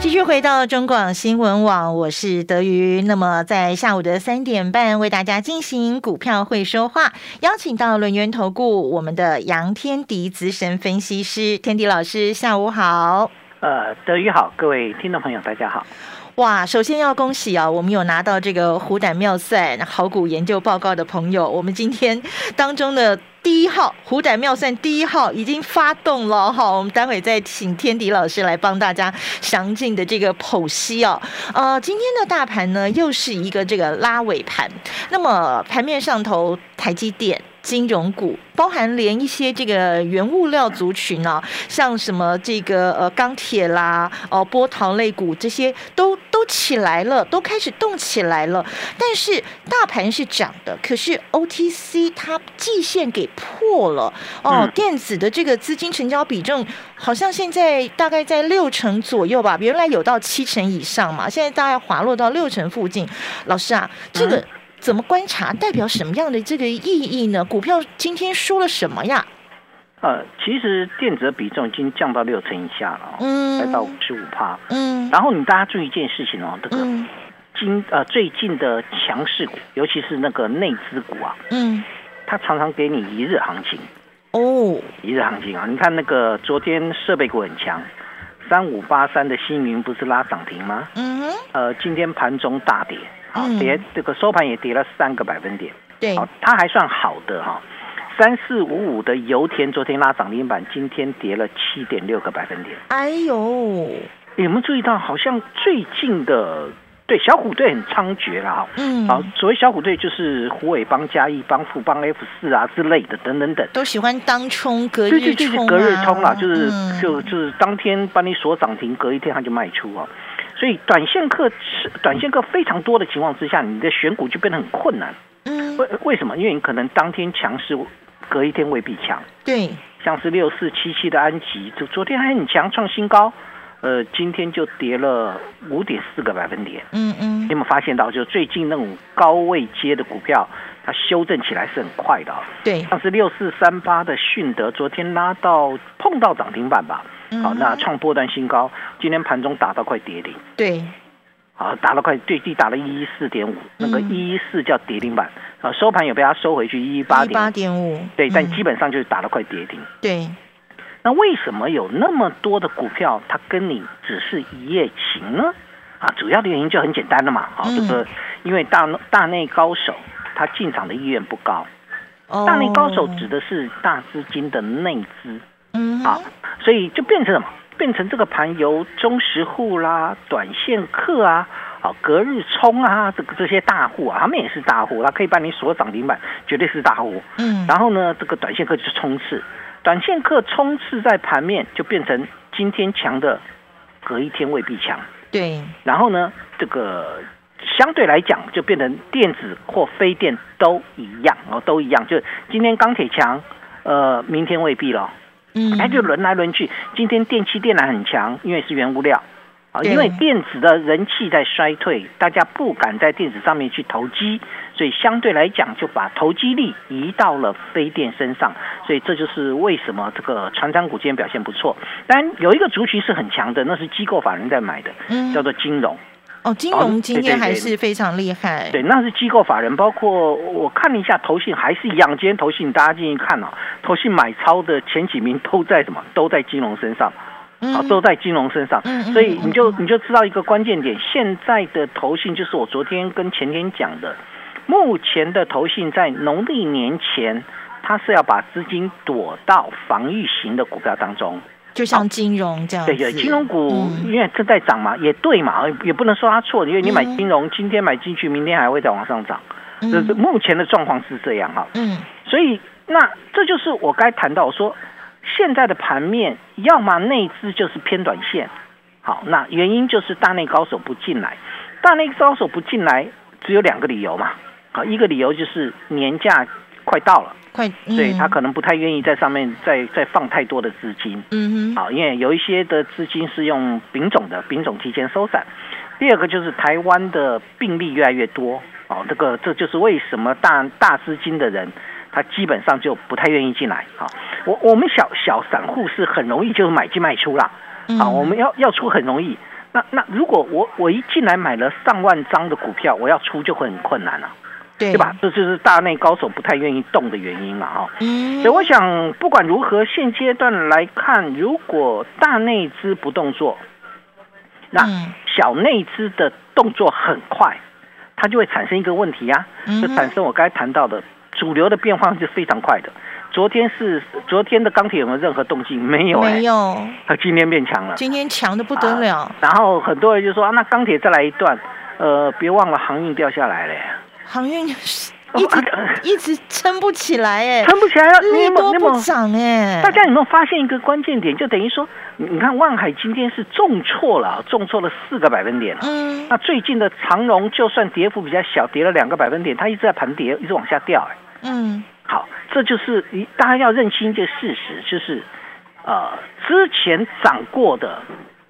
继续回到中广新闻网，我是德瑜。那么在下午的三点半，为大家进行股票会说话，邀请到轮源投顾我们的杨天迪资深分析师，天迪老师，下午好。呃，德瑜好，各位听众朋友，大家好。哇，首先要恭喜啊，我们有拿到这个虎胆妙算好股研究报告的朋友，我们今天当中的。第一号虎胆妙算第一号已经发动了哈，我们待会再请天迪老师来帮大家详尽的这个剖析哦。呃，今天的大盘呢又是一个这个拉尾盘，那么盘面上头台积电。金融股包含连一些这个原物料族群啊，像什么这个呃钢铁啦、哦波涛类股这些都都起来了，都开始动起来了。但是大盘是涨的，可是 OTC 它季线给破了哦，电子的这个资金成交比重好像现在大概在六成左右吧，原来有到七成以上嘛，现在大概滑落到六成附近。老师啊，这个。怎么观察？代表什么样的这个意义呢？股票今天说了什么呀？呃，其实电子的比重已经降到六成以下了，嗯，来到五十五帕，嗯。然后你大家注意一件事情哦，这个今呃最近的强势股，尤其是那个内资股啊，嗯，它常常给你一日行情哦，一日行情啊。你看那个昨天设备股很强，三五八三的新云不是拉涨停吗？嗯哼。呃，今天盘中大跌。好，跌这个收盘也跌了三个百分点，对，好，它还算好的哈。三四五五的油田昨天拉涨停板，今天跌了七点六个百分点。哎呦，有没有注意到？好像最近的对小虎队很猖獗了哈。嗯，好，所谓小虎队就是虎尾帮、嘉义帮、富邦 F 四啊之类的等等等，都喜欢当冲隔日冲隔日冲啦，就是就就是当天帮你锁涨停，隔一天他就卖出啊。所以短线客是短线客非常多的情况之下，你的选股就变得很困难。嗯，为为什么？因为你可能当天强势，隔一天未必强。对，像是六四七七的安吉，就昨天还很强，创新高，呃，今天就跌了五点四个百分点。嗯嗯，你有没有发现到，就最近那种高位接的股票，它修正起来是很快的。对，像是六四三八的迅德，昨天拉到碰到涨停板吧。好，那创波段新高，今天盘中打到快跌停。对，好，打了快最低打了一一四点五，那个一一四叫跌停板，啊，收盘有被它收回去一一八点八点五，对，但基本上就是打了快跌停。对，那为什么有那么多的股票它跟你只是一夜情呢？啊，主要的原因就很简单了嘛，好，这个因为大大内高手他进场的意愿不高，大内高手指的是大资金的内资。嗯，好，所以就变成什么？变成这个盘由中实户啦、短线客啊、啊隔日冲啊，这个这些大户啊，他们也是大户，他可以帮你锁涨停板，绝对是大户。嗯，然后呢，这个短线客就是冲刺，短线客冲刺在盘面就变成今天强的，隔一天未必强。对，然后呢，这个相对来讲就变成电子或非电都一样哦，都一样，就是今天钢铁强，呃，明天未必了。嗯，它就轮来轮去。今天电器电缆很强，因为是原物料啊。因为电子的人气在衰退，大家不敢在电子上面去投机，所以相对来讲就把投机力移到了非电身上。所以这就是为什么这个船长股今天表现不错。当然有一个族群是很强的，那是机构法人在买的，叫做金融。哦，金融今天还是非常厉害。对，那是机构法人，包括我看了一下投信，还是一样。今天投信大家进去看哦，投信买超的前几名都在什么？都在金融身上，啊，都在金融身上。所以你就你就知道一个关键点，现在的投信就是我昨天跟前天讲的，目前的投信在农历年前，它是要把资金躲到防御型的股票当中。就像金融这样，对对，金融股因为正在涨嘛，也对嘛，也不能说它错，因为你买金融，今天买进去，明天还会再往上涨，这是目前的状况是这样哈。嗯，所以那这就是我该谈到说，现在的盘面，要么内资就是偏短线，好，那原因就是大内高手不进来，大内高手不进来，只有两个理由嘛。好，一个理由就是年假快到了，快，所以他嗯可能不太愿意在上面再再放太多的资金。嗯哼，好，因为有一些的资金是用丙种的，丙种提前收散。第二个就是台湾的病例越来越多，哦，这个这就是为什么大大资金的人，他基本上就不太愿意进来。好，我我们小小散户是很容易就买进卖出啦，嗯啊，我们要要出很容易。那那如果我我一进来买了上万张的股票，我要出就会很困难了、对对吧？？这就是大内高手不太愿意动的原因嘛，哈、嗯，所以我想，不管如何，现阶段来看，如果大内资不动作，那嗯小内资的动作很快，它就会产生一个问题呀、就产生我刚才谈到的主流的变化是非常快的。昨天是昨天的钢铁有没有任何动静？没有、哎，没有，它今天变强了。今天强的不得了，然后很多人就说啊，那钢铁再来一段，呃，别忘了航运掉下来了，航运哦一直啊一直撑不起来，哎，撑不起来利多不涨，哎，大家有没有发现一个关键点？就等于说，你你看万海今天是重挫了，重挫了四个百分点了。嗯那最近的长荣就算跌幅比较小，跌了两个百分点，它一直在盘跌，一直往下掉。哎，嗯好，这就是一大家要认清一个事实，就是呃之前涨过的，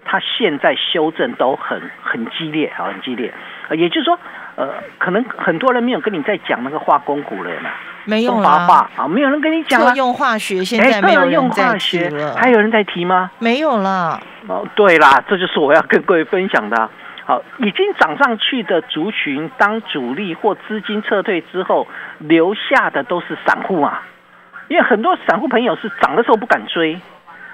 它现在修正都很很激烈啊，很激烈。呃，也就是说，呃，可能很多人没有跟你在讲那个化工股了嘛，没有了，化啊，没有人跟你讲了。用化学现哎，在没有特用人在提化学了，还有人在提吗？没有了，哦，对啦，这就是我要跟各位分享的啊。好，已经涨上去的族群，当主力或资金撤退之后，留下的都是散户啊。因为很多散户朋友是涨的时候不敢追，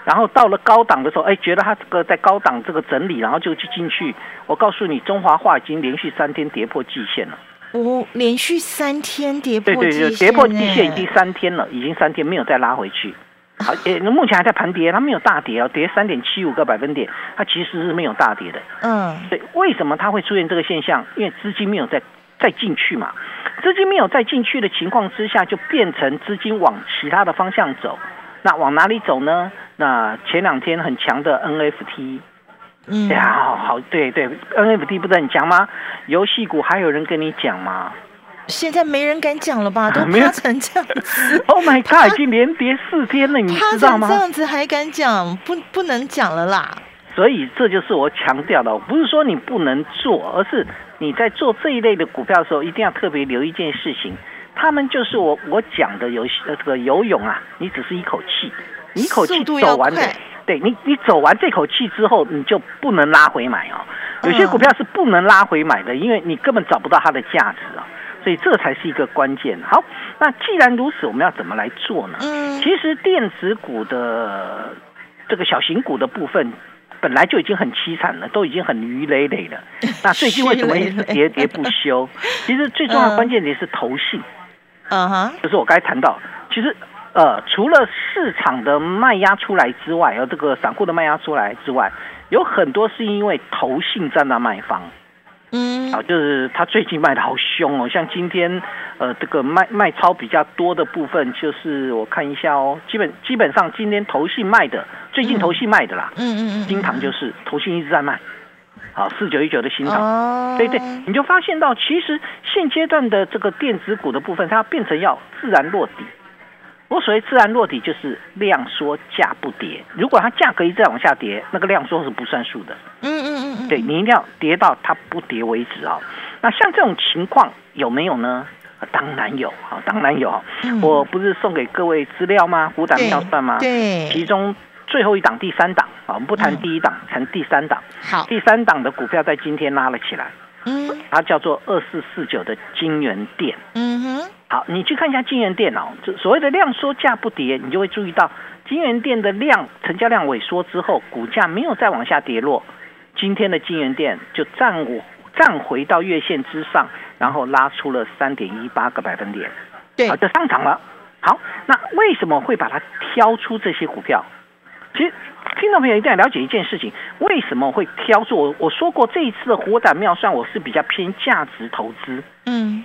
然后到了高档的时候，哎，觉得它这个在高档这个整理，然后就去进去。我告诉你，中华化已经连续三天跌破季线了。我连续三天跌破对对对，跌破季线已哎经三天了，已经三天没有再拉回去。好，也目前还在盘跌，它没有大跌啊，跌三点七五个百分点，它其实是没有大跌的。嗯对，为什么它会出现这个现象？因为资金没有再再进去嘛，资金没有再进去的情况之下，就变成资金往其他的方向走。那往哪里走呢？那前两天很强的 NFT，嗯哎呀，好好，对对，NFT 不是很强吗？游戏股还有人跟你讲吗现在没人敢讲了吧？都趴成这样子？Oh my god，已经连跌四天了，你知道吗这？样子还敢讲？不不能讲了啦。所以这就是我强调的，不是说你不能做，而是你在做这一类的股票的时候，一定要特别留意一件事情，他们就是我我讲的游戏呃这个游泳啊，你只是一口气，你一口气走完对你你走完这口气之后，你就不能拉回买哦。有些嗯股票是不能拉回买的，因为你根本找不到它的价值啊，所以这才是一个关键。好，那既然如此，我们要怎么来做呢？嗯其实电子股的这个小型股的部分。本来就已经很凄惨了，都已经很鱼累累了。那最近为什么一直喋喋 不休？其实最重要的关键点是投信，嗯哼，就是我刚才谈到，其实呃，除了市场的卖压出来之外，有这个散户的卖压出来之外，有很多是因为投信在那卖方。嗯。啊，就是他最近卖的好凶哦，像今天呃这个卖卖超比较多的部分，就是我看一下哦，基本基本上今天投信卖的，最近投信卖的啦，嗯嗯嗯，金堂就是投信一直在卖，好四九一九的新塘。哦，对对，你就发现到，其实现阶段的这个电子股的部分，它要变成要自然落底。我所谓自然落底，就是量缩价不跌。如果它价格一直在往下跌，那个量缩是不算数的。嗯嗯嗯嗯，对你一定要跌到它不跌为止啊、那像这种情况有没有呢？啊当然有啊，当然有我不是送给各位资料吗？股胆对妙算吗？对，其中最后一档第三档啊，我们不谈嗯第一档，谈第三档。好，第三档的股票在今天拉了起来，嗯它叫做二四四九的金源店。嗯哼，好，你去看一下金源店哦，这所谓的量缩价不跌，你就会注意到金源店的量成交量萎缩之后，股价没有再往下跌落。今天的金源店就站我站回到月线之上，然后拉出了三点一八个百分点，对好，，就上涨了。好，那为什么会把它挑出这些股票？其实听众朋友一定要了解一件事情，为什么会挑出？我我说过，这一次的火胆妙算，我是比较偏价值投资。嗯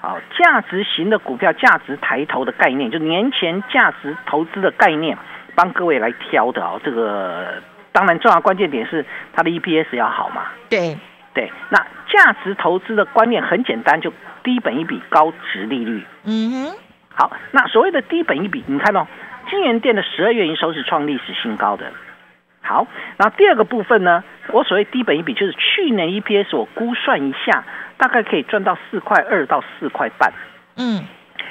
好，价值型的股票、价值抬头的概念，就年前价值投资的概念，帮各位来挑的哦。这个当然重要关键点是它的 EPS 要好嘛。对，对，那价值投资的观念很简单，就低本一比高值利率。嗯哼，好，那所谓的低本一比，你看哦，金源店的十二月营收是创历史新高。的，好，那第二个部分呢，我所谓低本一比就是去年 EPS 我估算一下，大概可以赚到四块二到四块半。嗯，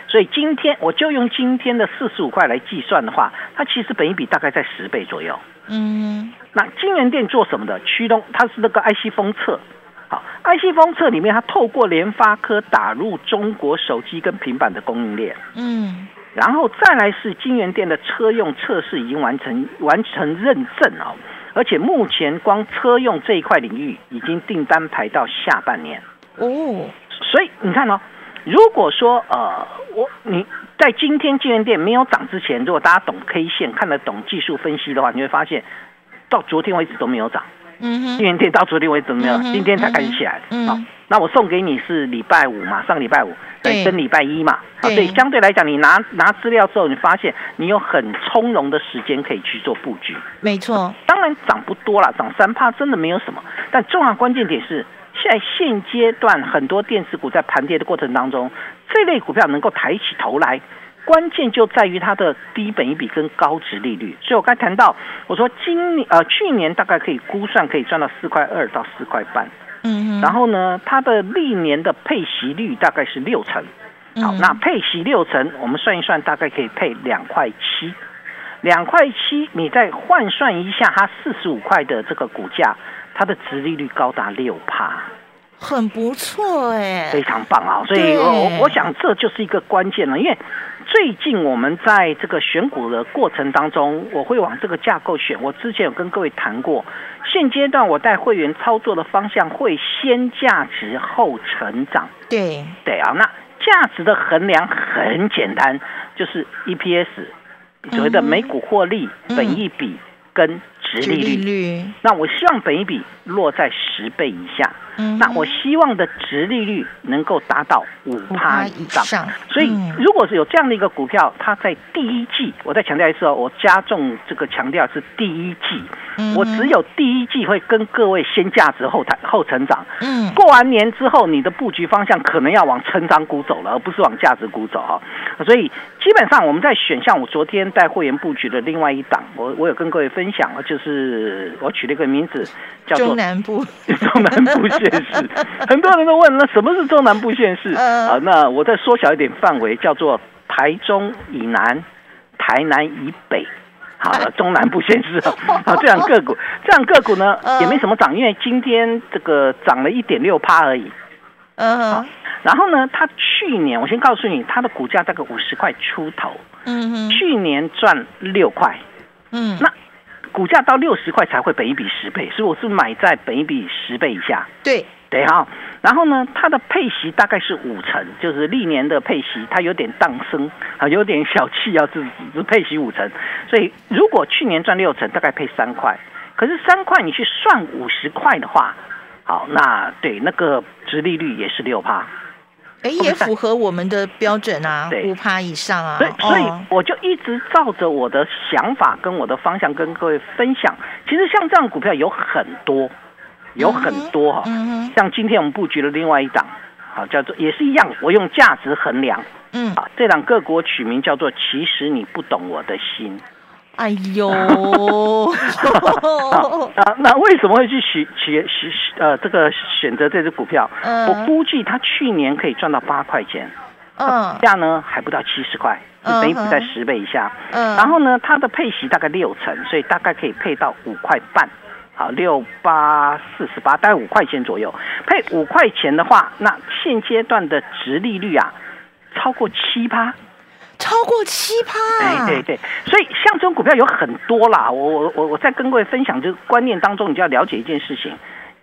所以今天我就用今天的四十五块来计算的话，它其实本一比大概在十倍左右。嗯那金源店做什么的？驱动它是那个 IC 封测，好，IC 封测里面它透过联发科打入中国手机跟平板的供应链，嗯然后再来是金源店的车用测试已经完成完成认证哦，而且目前光车用这一块领域已经订单排到下半年，哦，所以你看哦，如果说呃我你在今天金源店没有涨之前，如果大家懂 K 线看得懂技术分析的话，你会发现到昨天为止都没有涨。嗯哼金，源店到昨天为止都没有今天才开始起来。嗯好，那我送给你是礼拜五嘛，上个礼拜五，对跟礼拜一嘛。好，对所以相对来讲，你拿拿资料之后，你发现你有很从容的时间可以去做布局。没错，当然涨不多了，涨三趴真的没有什么。但重要关键点是，现在现阶段很多电子股在盘跌的过程当中，这类股票能够抬起头来，关键就在于它的低本一比跟高值利率。所以我刚才谈到，我说今年呃去年大概可以估算可以赚到四块二到四块半，嗯，然后呢，它的历年的配息率大概是六成。好，嗯那配息六成，我们算一算，大概可以配两块七，两块七，你再换算一下，它四十五块的这个股价，它的值利率高达六趴，很不错哎，非常棒啊！所以我我我想这就是一个关键了，因为最近我们在这个选股的过程当中，我会往这个架构选。我之前有跟各位谈过，现阶段我带会员操作的方向会先价值后成长。对，对啊，那价值的衡量很简单，就是 EPS 所谓的每股获利、嗯本益比跟值殖利利率。率，那我希望本益比落在十倍以下，嗯，那我希望的值利率能够达到五趴以上。所以嗯，如果是有这样的一个股票，它在第一季，我再强调一次哦，我加重这个强调是第一季，嗯。我只有第一季会跟各位先价值后谈后成长。嗯。过完年之后，你的布局方向可能要往成长股走了，而不是往价值股走哈。所以基本上我们在选项，我昨天带会员布局的另外一档，我我有跟各位分享，就是我取了一个名字叫做中南部，中南部县市。很多人都问，那什么是中南部县市？嗯啊，那我再缩小一点范围，叫做台中以南、台南以北。好了，中南部县市啊，这样个股，这样个股呢嗯也没什么涨，因为今天这个涨了一点六趴而已。嗯哼，然后呢，它去年我先告诉你，它的股价大概五十块出头，去年赚六块，嗯，那股价到六十块才会本一比十倍，所以我是买在本一比十倍以下。对，对哈，然后呢，它的配息大概是五成，就是历年的配息，它有点荡升啊，有点小气要，只只配息五成，所以如果去年赚六成，大概配三块，可是三块你去算五十块的话，好，那对那个值利率也是六趴，哎，也符合我们的标准啊，对。五趴以上啊，所以所以哦。我就一直照着我的想法跟我的方向跟各位分享。其实像这样股票有很多，有很多哈、嗯，像今天我们布局的另外一档，好叫做也是一样，我用价值衡量嗯，啊，这档个股取名叫做“其实你不懂我的心哎呦，啊，那为什么会去选选选呃这个选择这只股票？嗯我估计它去年可以赚到八块钱，嗯价呢还不到七十块，嗯等于比在十倍以下。嗯，然后呢，它的配息大概六成，所以大概可以配到五块半，好，六八四十八，大概五块钱左右。配五块钱的话，那现阶段的值利率啊，超过七趴。超过七趴，哎，对对，所以像这种股票有很多啦。我我我我在跟各位分享这个观念当中，你就要了解一件事情。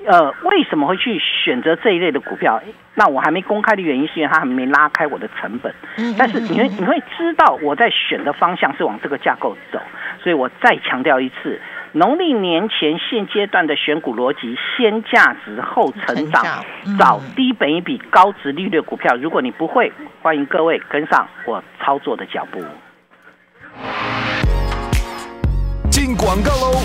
呃，为什么会去选择这一类的股票？那我还没公开的原因，是因为它还没拉开我的成本。嗯但是你会你会知道我在选的方向是往这个架构走，所以我再强调一次，农历年前现阶段的选股逻辑，先价值后成长成，嗯找低本一比高值利率的股票。如果你不会，欢迎各位跟上我操作的脚步。进广告喽。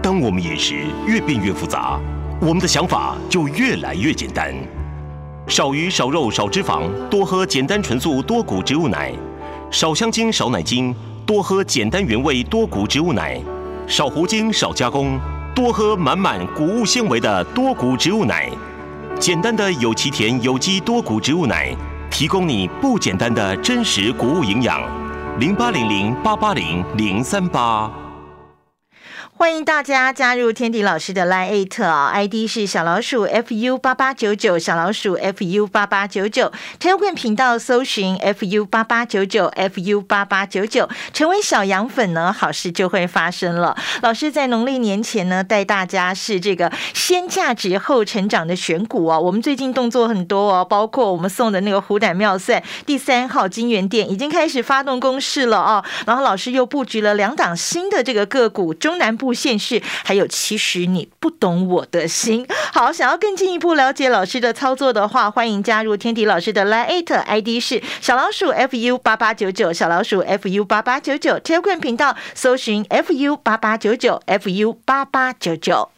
当我们饮食越变越复杂，我们的想法就越来越简单：少鱼、少肉、少脂肪，多喝简单纯素多谷植物奶；少香精、少奶精，多喝简单原味多谷植物奶；少糊精、少加工，多喝满满谷物纤维的多谷植物奶。简单的有其田有机多谷植物奶，提供你不简单的真实谷物营养。零八零零八八零零三八。欢迎大家加入天迪老师的 Line t 啊，ID 是小老鼠 fu 八八九九，小老鼠 fu 八八九九，Telegram 频道搜寻 fu 八八九九 fu 八八九九，成为小羊粉呢，好事就会发生了。老师在农历年前呢，带大家是这个先价值后成长的选股哦。我们最近动作很多哦，包括我们送的那个虎胆妙算第三号金源店已经开始发动攻势了哦。然后老师又布局了两档新的这个个股，中南部。不现实，还有其实你不懂我的心。好，想要更进一步了解老师的操作的话，欢迎加入天迪老师的 Line ID 是小老鼠 fu 八八九九，小老鼠 fu 八八九九 t e l e g r a 频道搜寻 fu 八八九九 fu 八八九九。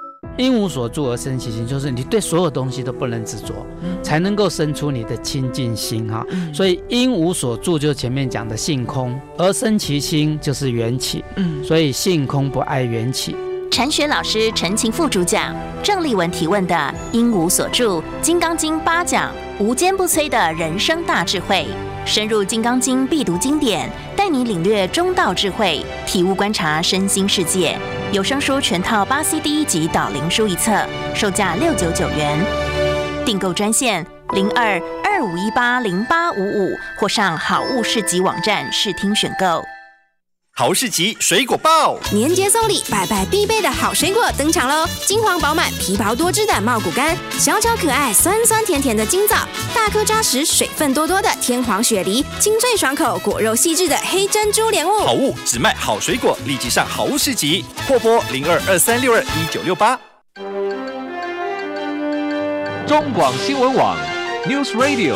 因无所住而生其心，就是你对所有东西都不能执着，才能够生出你的清净心哈。所以因无所住，就是前面讲的性空，而生其心就是缘起。嗯，所以性空不爱缘起。禅学老师陈情副主讲，郑立文提问的因无所住，《金刚经》八讲，无坚不摧的人生大智慧，深入《金刚经》必读经典，带你领略中道智慧，体悟观察身心世界。有声书全套八 CD，一集导灵书一册，售价六九九元。订购专线零二二五一八零八五五，或上好物市集网站试听选购。好市集水果报，年节送礼，拜拜必备的好水果登场喽！金黄饱满、皮薄多汁的茂谷柑，小巧可爱、酸酸甜甜的金枣，大颗扎实、水分多多的天皇雪梨，清脆爽口、果肉细致的黑珍珠莲雾。好物只卖好水果，立即上好物市集，货拨零二二三六二一九六八。中广新闻网，News Radio。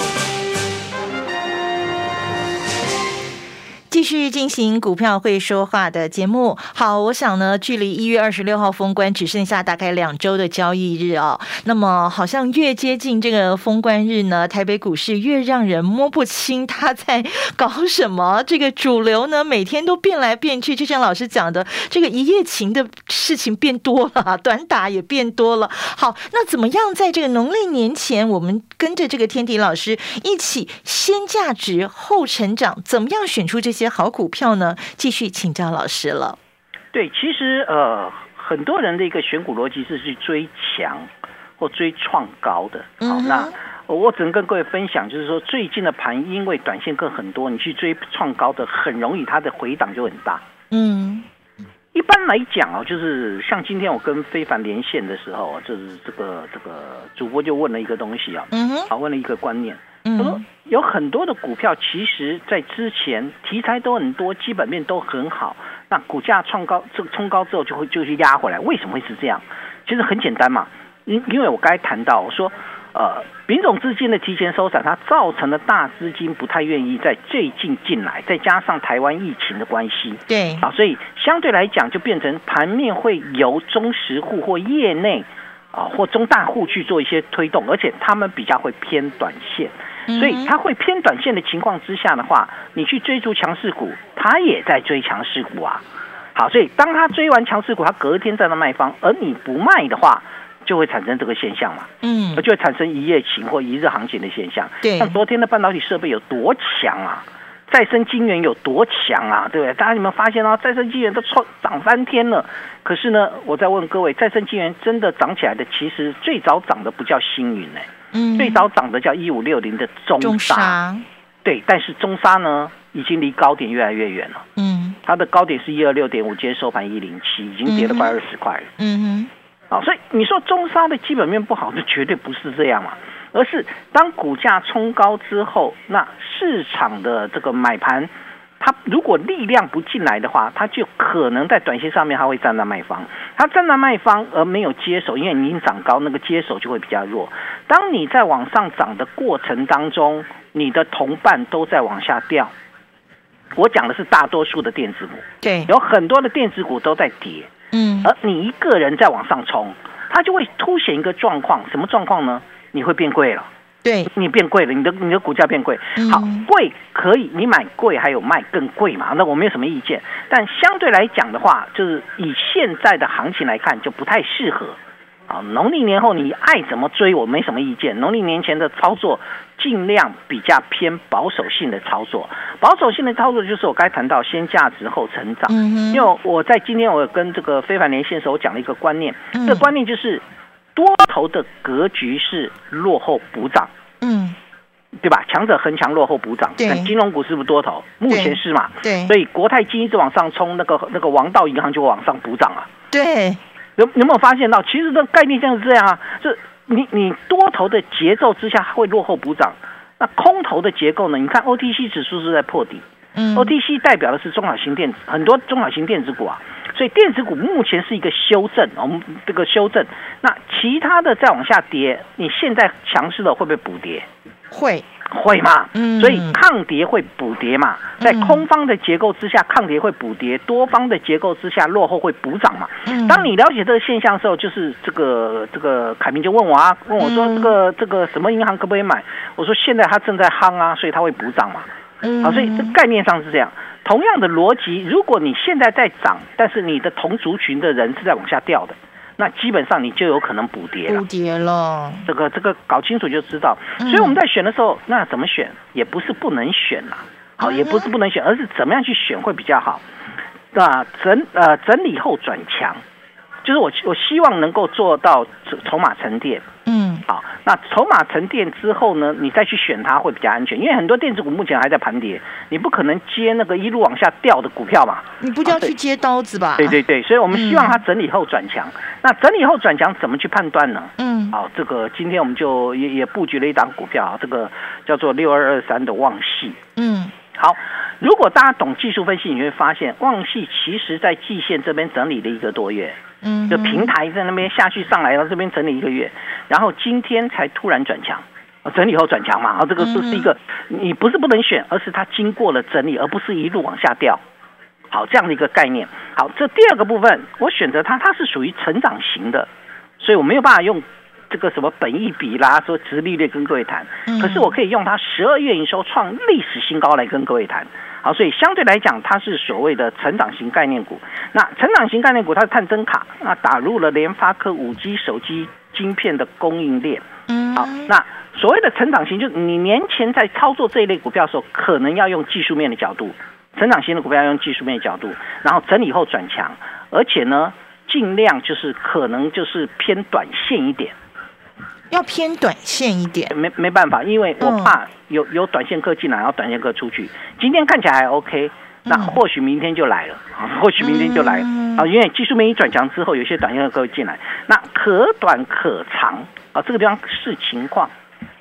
继续进行股票会说话的节目。好，我想呢，距离一月二十六号封关只剩下大概两周的交易日哦。那么，好像越接近这个封关日呢，台北股市越让人摸不清他在搞什么。这个主流呢，每天都变来变去，就像老师讲的，这个一夜情的事情变多了，短打也变多了。好，那怎么样在这个农历年前，我们跟着这个天迪老师一起先价值后成长？怎么样选出这些？好股票呢？继续请教老师了。对，其实呃，很多人的一个选股逻辑是去追强或追创高的。好，那我只能跟各位分享，就是说最近的盘因为短线更很多，你去追创高的，很容易它的回档就很大。嗯，一般来讲哦，就是像今天我跟非凡连线的时候，就是这个这个主播就问了一个东西啊，嗯哼，好，问了一个观念。他说有很多的股票，其实在之前题材都很多，基本面都很好，那股价创高，这个冲高之后就会就去压回来。为什么会是这样？其实很简单嘛，因因为我刚才谈到，我说呃，品种资金的提前收散，它造成了大资金不太愿意在最近进来，再加上台湾疫情的关系，对啊，所以相对来讲就变成盘面会由中实户或业内啊或中大户去做一些推动，而且他们比较会偏短线。所以它会偏短线的情况之下的话，你去追逐强势股，它也在追强势股啊。好，所以当他追完强势股，他隔天在那卖方，而你不卖的话，就会产生这个现象嘛。嗯，就会产生一夜情或一日行情的现象。对，像昨天的半导体设备有多强啊，再生晶圆有多强啊，对不对？大家有没有发现啊？再生晶圆都创涨翻天了。可是呢，我再问各位，再生晶圆真的涨起来的，其实最早涨的不叫星云呢。最早涨的叫一五六零的中沙，对，但是中沙呢，已经离高点越来越远了。嗯，它的高点是一二六点五，今天收盘一零七，已经跌了快二十块了。嗯哼，啊，所以你说中沙的基本面不好，这绝对不是这样嘛，而是当股价冲高之后，那市场的这个买盘，它如果力量不进来的话，它就可能在短线上面它会站在卖方，它站在卖方而没有接手，因为你已经涨高，那个接手就会比较弱。当你在往上涨的过程当中，你的同伴都在往下掉。我讲的是大多数的电子股，对，有很多的电子股都在跌，嗯，而你一个人在往上冲，它就会凸显一个状况，什么状况呢？你会变贵了，对，你变贵了，你的你的股价变贵。嗯好，贵可以，你买贵还有卖更贵嘛？那我没有什么意见，但相对来讲的话，就是以现在的行情来看，就不太适合。啊，农历年后你爱怎么追，我没什么意见。农历年前的操作尽量比较偏保守性的操作，保守性的操作就是我该谈到先价值后成长。嗯因为我在今天我有跟这个非凡连线的时候，我讲了一个观念，嗯这个观念就是多头的格局是落后补涨，嗯，对吧？强者恒强，落后补涨。对那金融股是不是多头？目前是嘛？对所以国泰金一直往上冲，那个那个王道银行就往上补涨啊。对，有有没有发现到，其实这个概念像是这样啊，是你你多头的节奏之下会落后补涨，那空头的结构呢？你看 OTC 指数是在破底、嗯 o t c 代表的是中小型电子，很多中小型电子股啊，所以电子股目前是一个修正，我们这个修正，那其他的再往下跌，你现在强势的会不会补跌？会，会嘛？嗯所以抗跌会补跌嘛，在嗯空方的结构之下，抗跌会补跌；多方的结构之下，落后会补涨嘛。嗯当你了解这个现象的时候，就是这个这个凯明就问我啊，问我说嗯这个这个什么银行可不可以买？我说现在它正在夯啊，所以它会补涨嘛。嗯好，所以这概念上是这样。同样的逻辑，如果你现在在涨，但是你的同族群的人是在往下掉的，那基本上你就有可能补跌了补。跌了，这个这个搞清楚就知道。嗯所以我们在选的时候，那怎么选也不是不能选啦，好，嗯也不是不能选，而是怎么样去选会比较好。那整呃整理后转强，就是我我希望能够做到筹筹码沉淀。嗯，好，那筹码沉淀之后呢，你再去选它会比较安全，因为很多电子股目前还在盘跌，你不可能接那个一路往下掉的股票嘛。你不就要去接刀子吧？对对对，所以我们希望它整理后转强。那整理后转强怎么去判断呢？嗯，好，这个今天我们就也也布局了一档股票啊，这个叫做六二二三的旺系。嗯，好，如果大家懂技术分析，你会发现旺系其实在季线这边整理了一个多月，嗯，就平台在那边下去上来到这边整理一个月，然后今天才突然转强。啊整理后转强嘛，啊，这个这是一个你不是不能选，而是它经过了整理，而不是一路往下掉。好，这样的一个概念。好，这第二个部分，我选择它，它是属于成长型的，所以我没有办法用这个什么本益比啦，说殖利率跟各位谈。嗯可是我可以用它十二月营收创历史新高来跟各位谈。好，所以相对来讲，它是所谓的成长型概念股。那成长型概念股，它是探针卡，那打入了联发科五 G 手机晶片的供应链。嗯，好，那所谓的成长型，就是你年前在操作这一类股票的时候，可能要用技术面的角度，成长型的股票要用技术面的角度，然后整理后转强，而且呢，尽量就是可能就是偏短线一点，要偏短线一点，没没办法，因为我嗯。怕有有短线客进来，然后短线客出去。今天看起来还 OK，那嗯或许明天就来了，啊，或许明天就来啊，因为技术面一转强之后，有些短线客会进来，那可短可长啊，这个地方视情况。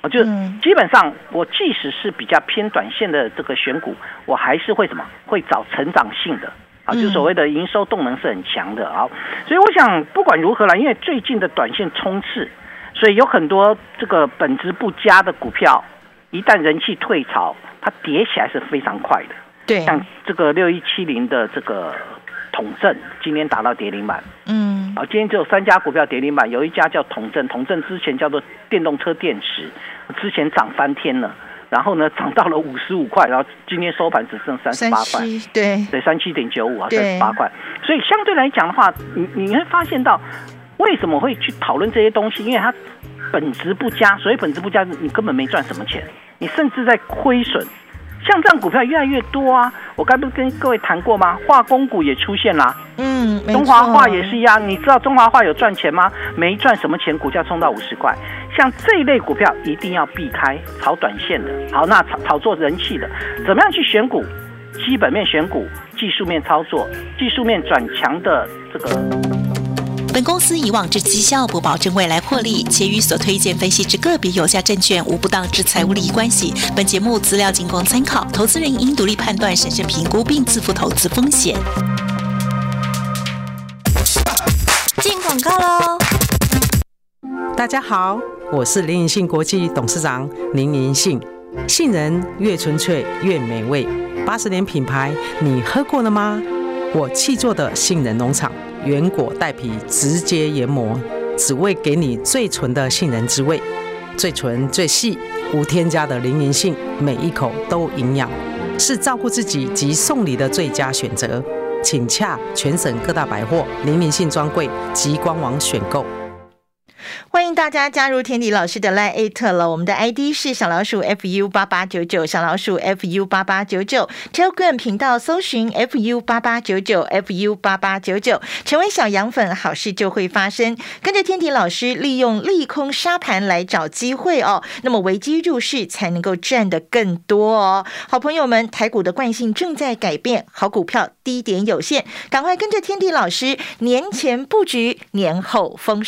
啊，就基本上，我即使是比较偏短线的这个选股，我还是会什么？会找成长性的。啊，嗯。就所谓的营收动能是很强的。啊。所以我想，不管如何啦，因为最近的短线冲刺，所以有很多这个本质不佳的股票，一旦人气退潮，它跌起来是非常快的。对，像这个六一七零的这个统正，今天打到跌停板。嗯，啊，今天只有三家股票跌停板，有一家叫统正，统正之前叫做电动车电池，之前涨翻天了，然后呢涨到了五十五块，然后今天收盘只剩三十八块，七，对，对，三七点九五啊，三十八块。所以相对来讲的话，你你会发现到为什么会去讨论这些东西，因为它本质不佳，所以本质不佳，你根本没赚什么钱，你甚至在亏损。像这样股票越来越多啊！我刚不是跟各位谈过吗？化工股也出现啦、嗯，中华化也是一样，你知道中华化有赚钱吗？没赚什么钱，股价冲到五十块。像这一类股票一定要避开炒短线的。好，那炒炒作人气的，怎么样去选股？基本面选股，技术面操作，技术面转强的这个本公司以往之绩效不保证未来获利，且与所推荐分析之个别有价证券无不当之财务利益关系。本节目资料仅供参考，投资人应独立判断、审慎评估并自负投资风险。进广告喽！大家好，我是林银信国际董事长林银信。杏仁越纯粹越美味，八十年品牌，你喝过了吗？我气做的杏仁农场，原果带皮，直接研磨，只为给你最纯的杏仁滋味，最纯最细，无添加的零银杏，每一口都营养，是照顾自己及送礼的最佳选择。请洽全省各大百货零银杏专柜及官网选购。欢迎大家加入天迪老师的 Line at 了，我们的 ID 是小老鼠 fu 八八九九，小老鼠 fu 八八九九，Telegram 频道搜寻 fu 八八九九 fu 八八九九，成为小羊粉，好事就会发生。跟着天迪老师，利用利空沙盘来找机会哦，那么危机入市才能够赚得更多哦。好朋友们，台股的惯性正在改变，好股票低点有限，赶快跟着天迪老师，年前布局，年后丰收。